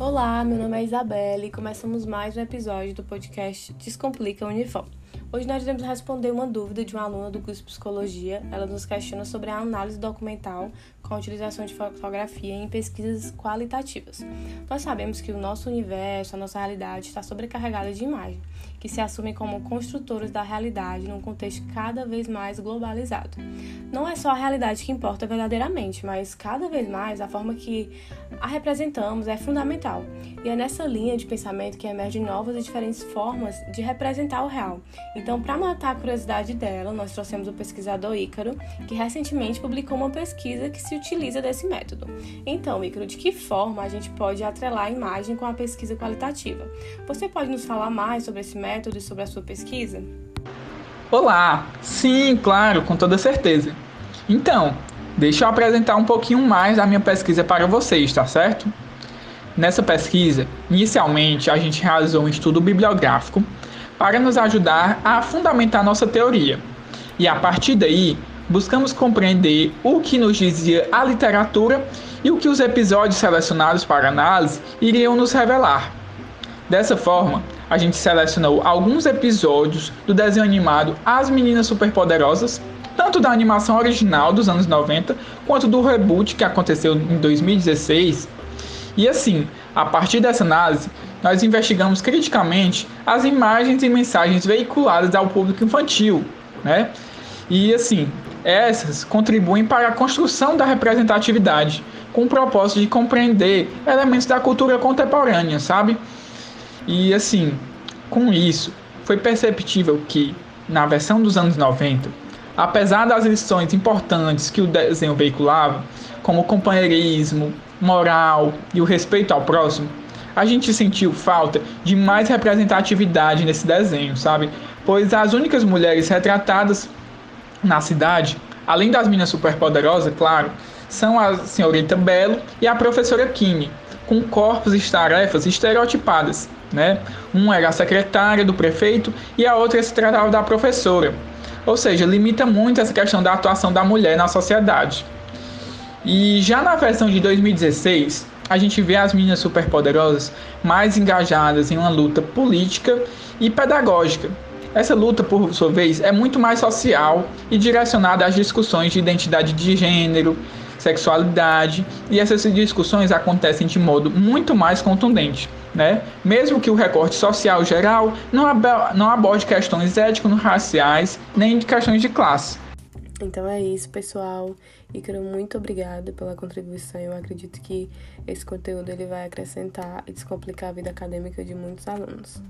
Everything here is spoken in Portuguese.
Olá, meu nome é Isabelle e começamos mais um episódio do podcast Descomplica Uniform. Hoje nós iremos responder uma dúvida de uma aluna do curso de Psicologia. Ela nos questiona sobre a análise documental com a utilização de fotografia em pesquisas qualitativas. Nós sabemos que o nosso universo, a nossa realidade está sobrecarregada de imagem, que se assumem como construtores da realidade num contexto cada vez mais globalizado. Não é só a realidade que importa verdadeiramente, mas cada vez mais a forma que a representamos é fundamental. E é nessa linha de pensamento que emergem novas e diferentes formas de representar o real. Então, para matar a curiosidade dela, nós trouxemos o pesquisador Ícaro, que recentemente publicou uma pesquisa que se utiliza desse método. Então, Ícaro, de que forma a gente pode atrelar a imagem com a pesquisa qualitativa? Você pode nos falar mais sobre esse método e sobre a sua pesquisa? Olá! Sim, claro, com toda certeza. Então, deixa eu apresentar um pouquinho mais da minha pesquisa para vocês, tá certo? Nessa pesquisa, inicialmente a gente realizou um estudo bibliográfico para nos ajudar a fundamentar nossa teoria. E a partir daí, buscamos compreender o que nos dizia a literatura e o que os episódios selecionados para análise iriam nos revelar. Dessa forma, a gente selecionou alguns episódios do desenho animado As Meninas Superpoderosas, tanto da animação original dos anos 90 quanto do reboot que aconteceu em 2016 e assim, a partir dessa análise, nós investigamos criticamente as imagens e mensagens veiculadas ao público infantil, né? E assim, essas contribuem para a construção da representatividade, com o propósito de compreender elementos da cultura contemporânea, sabe? E assim, com isso, foi perceptível que, na versão dos anos 90, apesar das lições importantes que o desenho veiculava, como companheirismo, moral e o respeito ao próximo, a gente sentiu falta de mais representatividade nesse desenho, sabe? Pois as únicas mulheres retratadas na cidade, além das minas superpoderosas, claro, são a senhorita Belo e a professora Kimi, com corpos e tarefas estereotipadas, né? Uma era a secretária do prefeito e a outra se tratava da professora. Ou seja, limita muito essa questão da atuação da mulher na sociedade. E já na versão de 2016, a gente vê as meninas superpoderosas mais engajadas em uma luta política e pedagógica. Essa luta, por sua vez, é muito mais social e direcionada às discussões de identidade de gênero, sexualidade, e essas discussões acontecem de modo muito mais contundente, né? Mesmo que o recorte social geral não, não aborde questões étnico-raciais nem de questões de classe. Então é isso, pessoal. Ícaro, muito obrigada pela contribuição. Eu acredito que esse conteúdo ele vai acrescentar e descomplicar a vida acadêmica de muitos alunos.